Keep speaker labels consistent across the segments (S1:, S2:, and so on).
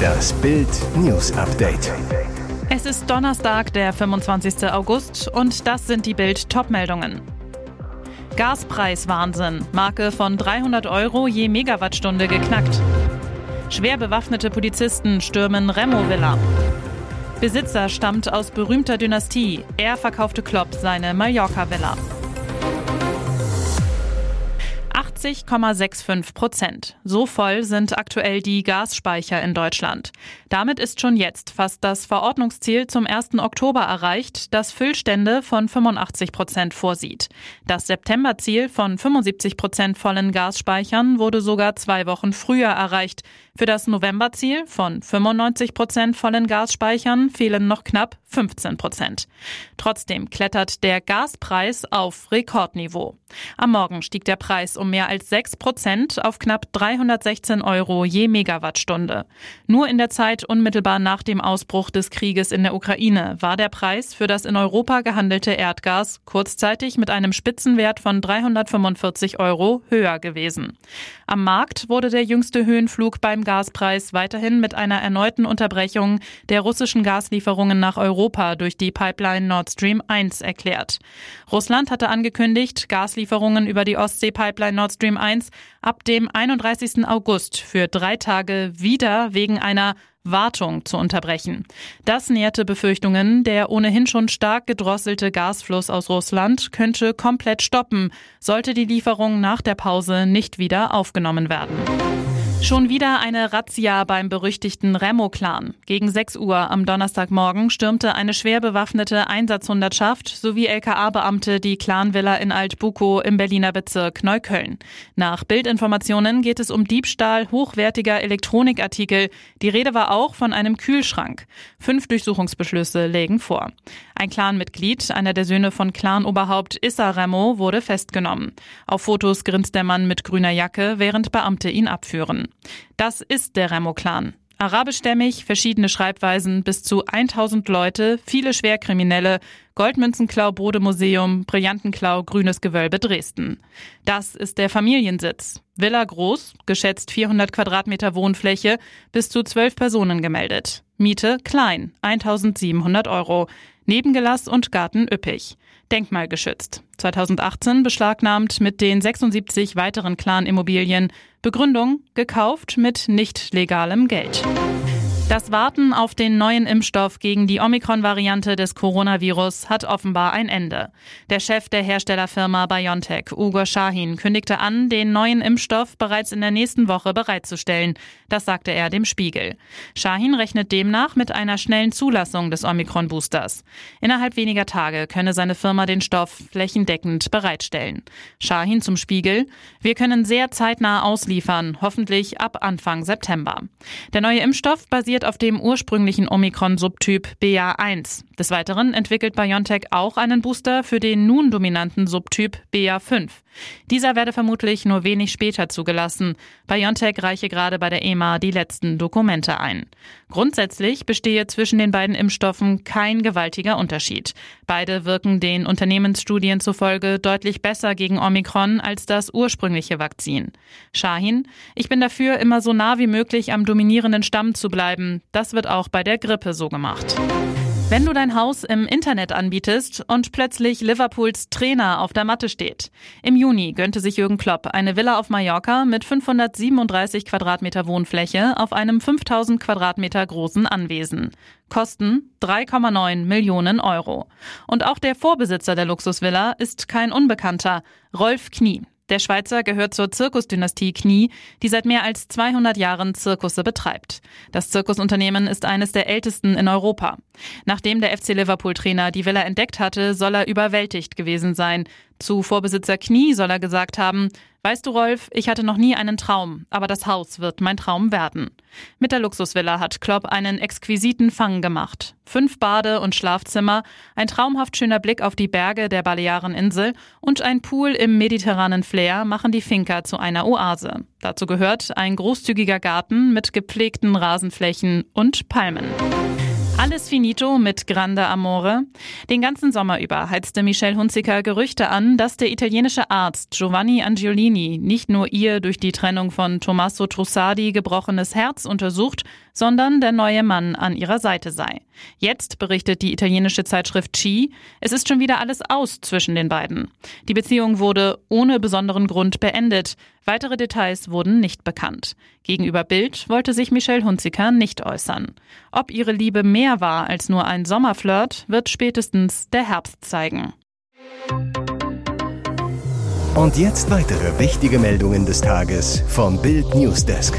S1: Das Bild News Update.
S2: Es ist Donnerstag, der 25. August und das sind die Bild Topmeldungen. Gaspreiswahnsinn, Marke von 300 Euro je Megawattstunde geknackt. Schwer bewaffnete Polizisten stürmen Remo Villa. Besitzer stammt aus berühmter Dynastie. Er verkaufte Klopp seine Mallorca-Villa. 80,65 Prozent. So voll sind aktuell die Gasspeicher in Deutschland. Damit ist schon jetzt fast das Verordnungsziel zum 1. Oktober erreicht, das Füllstände von 85 Prozent vorsieht. Das Septemberziel von 75 Prozent vollen Gasspeichern wurde sogar zwei Wochen früher erreicht. Für das Novemberziel von 95 Prozent vollen Gasspeichern fehlen noch knapp 15 Prozent. Trotzdem klettert der Gaspreis auf Rekordniveau. Am Morgen stieg der Preis um mehr als 6 Prozent auf knapp 316 Euro je Megawattstunde. Nur in der Zeit unmittelbar nach dem Ausbruch des Krieges in der Ukraine war der Preis für das in Europa gehandelte Erdgas kurzzeitig mit einem Spitzenwert von 345 Euro höher gewesen. Am Markt wurde der jüngste Höhenflug beim Gaspreis weiterhin mit einer erneuten Unterbrechung der russischen Gaslieferungen nach Europa durch die Pipeline Nord Stream 1 erklärt. Russland hatte angekündigt, Gaslieferungen über die Ostsee-Pipeline Nord Stream 1 ab dem 31. August für drei Tage wieder wegen einer Wartung zu unterbrechen. Das näherte Befürchtungen, der ohnehin schon stark gedrosselte Gasfluss aus Russland könnte komplett stoppen, sollte die Lieferung nach der Pause nicht wieder aufgenommen werden. Schon wieder eine Razzia beim berüchtigten Remo-Clan. Gegen 6 Uhr am Donnerstagmorgen stürmte eine schwer bewaffnete Einsatzhundertschaft sowie LKA-Beamte die Clanvilla in Altbukow im Berliner Bezirk Neukölln. Nach Bildinformationen geht es um Diebstahl hochwertiger Elektronikartikel. Die Rede war auch von einem Kühlschrank. Fünf Durchsuchungsbeschlüsse lägen vor. Ein Clanmitglied, einer der Söhne von Clanoberhaupt Issa Remo, wurde festgenommen. Auf Fotos grinst der Mann mit grüner Jacke, während Beamte ihn abführen. Das ist der Remo-Clan. Arabischstämmig, verschiedene Schreibweisen, bis zu 1000 Leute, viele Schwerkriminelle, Goldmünzenklau Bodemuseum, Brillantenklau Grünes Gewölbe Dresden. Das ist der Familiensitz. Villa groß, geschätzt 400 Quadratmeter Wohnfläche, bis zu 12 Personen gemeldet. Miete klein, 1700 Euro. Nebengelass und Garten üppig. Denkmalgeschützt. 2018 beschlagnahmt mit den 76 weiteren Clan-Immobilien. Begründung gekauft mit nicht legalem Geld. Das Warten auf den neuen Impfstoff gegen die Omikron-Variante des Coronavirus hat offenbar ein Ende. Der Chef der Herstellerfirma BioNTech, Ugo Shahin, kündigte an, den neuen Impfstoff bereits in der nächsten Woche bereitzustellen. Das sagte er dem Spiegel. Shahin rechnet demnach mit einer schnellen Zulassung des Omikron-Boosters. Innerhalb weniger Tage könne seine Firma den Stoff flächendeckend bereitstellen. Shahin zum Spiegel. Wir können sehr zeitnah ausliefern, hoffentlich ab Anfang September. Der neue Impfstoff basiert basiert auf dem ursprünglichen Omikron-Subtyp BA1. Des Weiteren entwickelt BioNTech auch einen Booster für den nun dominanten Subtyp BA5. Dieser werde vermutlich nur wenig später zugelassen. BioNTech reiche gerade bei der EMA die letzten Dokumente ein. Grundsätzlich bestehe zwischen den beiden Impfstoffen kein gewaltiger Unterschied. Beide wirken den Unternehmensstudien zufolge deutlich besser gegen Omikron als das ursprüngliche Vakzin. Shahin, ich bin dafür, immer so nah wie möglich am dominierenden Stamm zu bleiben. Das wird auch bei der Grippe so gemacht. Wenn du dein Haus im Internet anbietest und plötzlich Liverpools Trainer auf der Matte steht. Im Juni gönnte sich Jürgen Klopp eine Villa auf Mallorca mit 537 Quadratmeter Wohnfläche auf einem 5000 Quadratmeter großen Anwesen. Kosten 3,9 Millionen Euro. Und auch der Vorbesitzer der Luxusvilla ist kein Unbekannter, Rolf Knie. Der Schweizer gehört zur Zirkusdynastie Knie, die seit mehr als 200 Jahren Zirkusse betreibt. Das Zirkusunternehmen ist eines der ältesten in Europa. Nachdem der FC Liverpool-Trainer die Villa entdeckt hatte, soll er überwältigt gewesen sein. Zu Vorbesitzer Knie soll er gesagt haben, Weißt du, Rolf, ich hatte noch nie einen Traum, aber das Haus wird mein Traum werden. Mit der Luxusvilla hat Klopp einen exquisiten Fang gemacht. Fünf Bade- und Schlafzimmer, ein traumhaft schöner Blick auf die Berge der Baleareninsel und ein Pool im mediterranen Flair machen die Finca zu einer Oase. Dazu gehört ein großzügiger Garten mit gepflegten Rasenflächen und Palmen. Alles finito mit Grande Amore. Den ganzen Sommer über heizte Michelle Hunziker Gerüchte an, dass der italienische Arzt Giovanni Angiolini nicht nur ihr durch die Trennung von Tommaso Trussardi gebrochenes Herz untersucht, sondern der neue Mann an ihrer Seite sei. Jetzt berichtet die italienische Zeitschrift Chi, es ist schon wieder alles aus zwischen den beiden. Die Beziehung wurde ohne besonderen Grund beendet. Weitere Details wurden nicht bekannt. Gegenüber Bild wollte sich Michelle Hunziker nicht äußern. Ob ihre Liebe mehr war als nur ein Sommerflirt, wird spätestens der Herbst zeigen.
S1: Und jetzt weitere wichtige Meldungen des Tages vom Bild Newsdesk.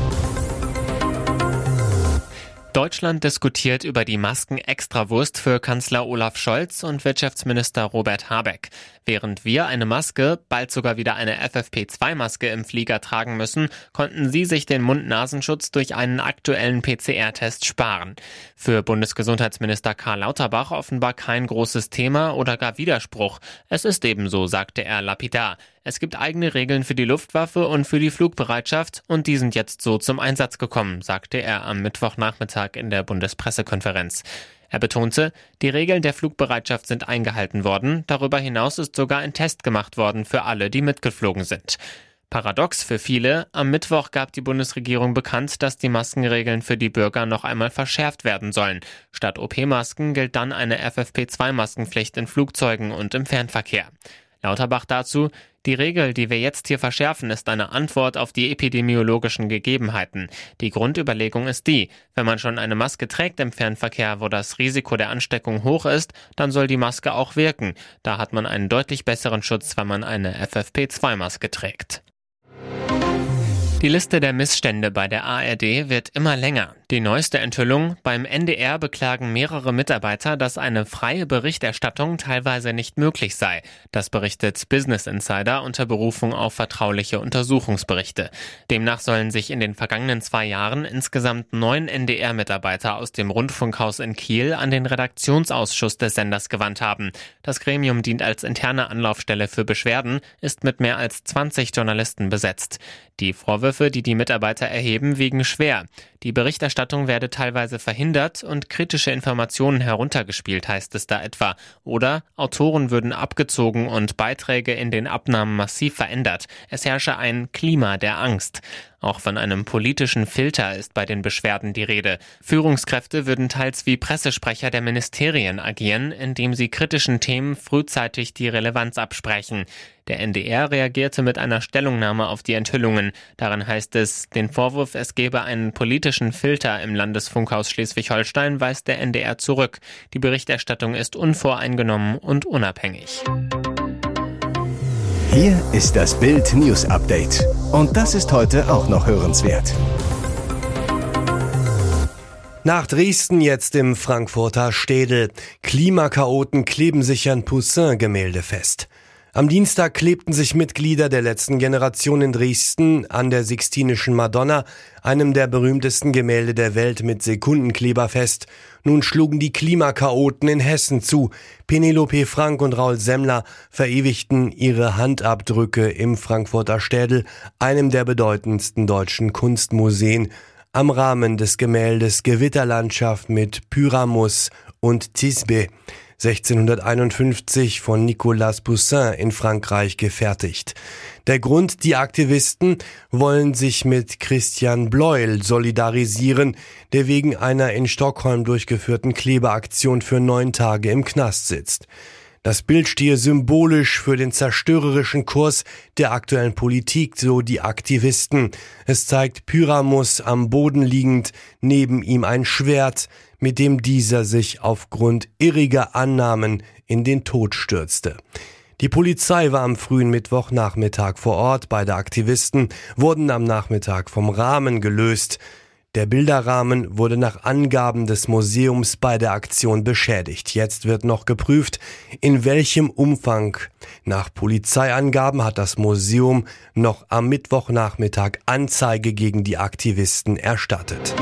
S3: Deutschland diskutiert über die Masken-Extrawurst für Kanzler Olaf Scholz und Wirtschaftsminister Robert Habeck. Während wir eine Maske, bald sogar wieder eine FFP2-Maske im Flieger tragen müssen, konnten sie sich den Mund-Nasenschutz durch einen aktuellen PCR-Test sparen. Für Bundesgesundheitsminister Karl Lauterbach offenbar kein großes Thema oder gar Widerspruch. Es ist ebenso, sagte er lapidar. Es gibt eigene Regeln für die Luftwaffe und für die Flugbereitschaft und die sind jetzt so zum Einsatz gekommen, sagte er am Mittwochnachmittag in der Bundespressekonferenz. Er betonte, die Regeln der Flugbereitschaft sind eingehalten worden, darüber hinaus ist sogar ein Test gemacht worden für alle, die mitgeflogen sind. Paradox für viele, am Mittwoch gab die Bundesregierung bekannt, dass die Maskenregeln für die Bürger noch einmal verschärft werden sollen. Statt OP-Masken gilt dann eine FFP2-Maskenpflicht in Flugzeugen und im Fernverkehr. Lauterbach dazu, die Regel, die wir jetzt hier verschärfen, ist eine Antwort auf die epidemiologischen Gegebenheiten. Die Grundüberlegung ist die, wenn man schon eine Maske trägt im Fernverkehr, wo das Risiko der Ansteckung hoch ist, dann soll die Maske auch wirken. Da hat man einen deutlich besseren Schutz, wenn man eine FFP2-Maske trägt. Die Liste der Missstände bei der ARD wird immer länger. Die neueste Enthüllung, beim NDR beklagen mehrere Mitarbeiter, dass eine freie Berichterstattung teilweise nicht möglich sei. Das berichtet Business Insider unter Berufung auf vertrauliche Untersuchungsberichte. Demnach sollen sich in den vergangenen zwei Jahren insgesamt neun NDR-Mitarbeiter aus dem Rundfunkhaus in Kiel an den Redaktionsausschuss des Senders gewandt haben. Das Gremium dient als interne Anlaufstelle für Beschwerden, ist mit mehr als 20 Journalisten besetzt. Die Vorwürfe, die die Mitarbeiter erheben, wiegen schwer. Die Berichterstattung werde teilweise verhindert und kritische Informationen heruntergespielt, heißt es da etwa. Oder Autoren würden abgezogen und Beiträge in den Abnahmen massiv verändert. Es herrsche ein Klima der Angst. Auch von einem politischen Filter ist bei den Beschwerden die Rede. Führungskräfte würden teils wie Pressesprecher der Ministerien agieren, indem sie kritischen Themen frühzeitig die Relevanz absprechen. Der NDR reagierte mit einer Stellungnahme auf die Enthüllungen. Darin heißt es, den Vorwurf, es gebe einen politischen Filter im Landesfunkhaus Schleswig-Holstein, weist der NDR zurück. Die Berichterstattung ist unvoreingenommen und unabhängig.
S1: Hier ist das Bild News Update. Und das ist heute auch noch hörenswert.
S4: Nach Dresden jetzt im Frankfurter Städel. Klimakaoten kleben sich an Poussin-Gemälde fest. Am Dienstag klebten sich Mitglieder der letzten Generation in Dresden an der Sixtinischen Madonna, einem der berühmtesten Gemälde der Welt mit Sekundenkleber fest. Nun schlugen die Klimakaoten in Hessen zu. Penelope Frank und Raul Semmler verewigten ihre Handabdrücke im Frankfurter Städel, einem der bedeutendsten deutschen Kunstmuseen, am Rahmen des Gemäldes Gewitterlandschaft mit Pyramus und Tisbe. 1651 von Nicolas Poussin in Frankreich gefertigt. Der Grund, die Aktivisten wollen sich mit Christian Bleuel solidarisieren, der wegen einer in Stockholm durchgeführten Klebeaktion für neun Tage im Knast sitzt. Das Bild stehe symbolisch für den zerstörerischen Kurs der aktuellen Politik, so die Aktivisten. Es zeigt Pyramus am Boden liegend, neben ihm ein Schwert, mit dem dieser sich aufgrund irriger Annahmen in den Tod stürzte. Die Polizei war am frühen Mittwochnachmittag vor Ort. Beide Aktivisten wurden am Nachmittag vom Rahmen gelöst. Der Bilderrahmen wurde nach Angaben des Museums bei der Aktion beschädigt. Jetzt wird noch geprüft, in welchem Umfang. Nach Polizeiangaben hat das Museum noch am Mittwochnachmittag Anzeige gegen die Aktivisten erstattet.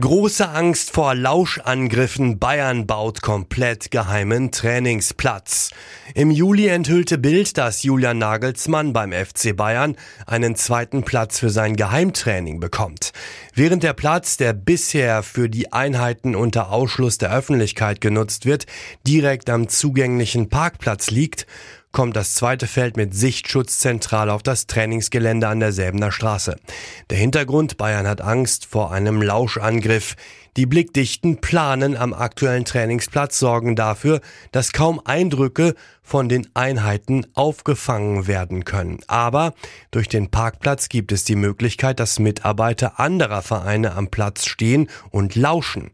S4: Große Angst vor Lauschangriffen. Bayern baut komplett geheimen Trainingsplatz. Im Juli enthüllte Bild, dass Julian Nagelsmann beim FC Bayern einen zweiten Platz für sein Geheimtraining bekommt. Während der Platz, der bisher für die Einheiten unter Ausschluss der Öffentlichkeit genutzt wird, direkt am zugänglichen Parkplatz liegt, kommt das zweite Feld mit Sichtschutz zentral auf das Trainingsgelände an der Straße. Der Hintergrund, Bayern hat Angst vor einem Lauschangriff. Die blickdichten Planen am aktuellen Trainingsplatz sorgen dafür, dass kaum Eindrücke von den Einheiten aufgefangen werden können. Aber durch den Parkplatz gibt es die Möglichkeit, dass Mitarbeiter anderer Vereine am Platz stehen und lauschen.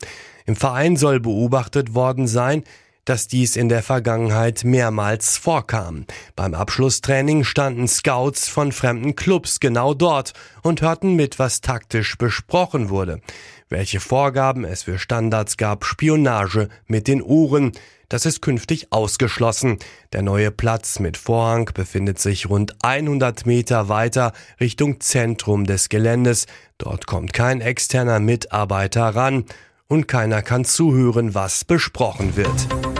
S4: Im Verein soll beobachtet worden sein, dass dies in der Vergangenheit mehrmals vorkam. Beim Abschlusstraining standen Scouts von fremden Clubs genau dort und hörten mit, was taktisch besprochen wurde. Welche Vorgaben es für Standards gab, Spionage mit den Uhren, das ist künftig ausgeschlossen. Der neue Platz mit Vorhang befindet sich rund 100 Meter weiter Richtung Zentrum des Geländes. Dort kommt kein externer Mitarbeiter ran und keiner kann zuhören, was besprochen wird.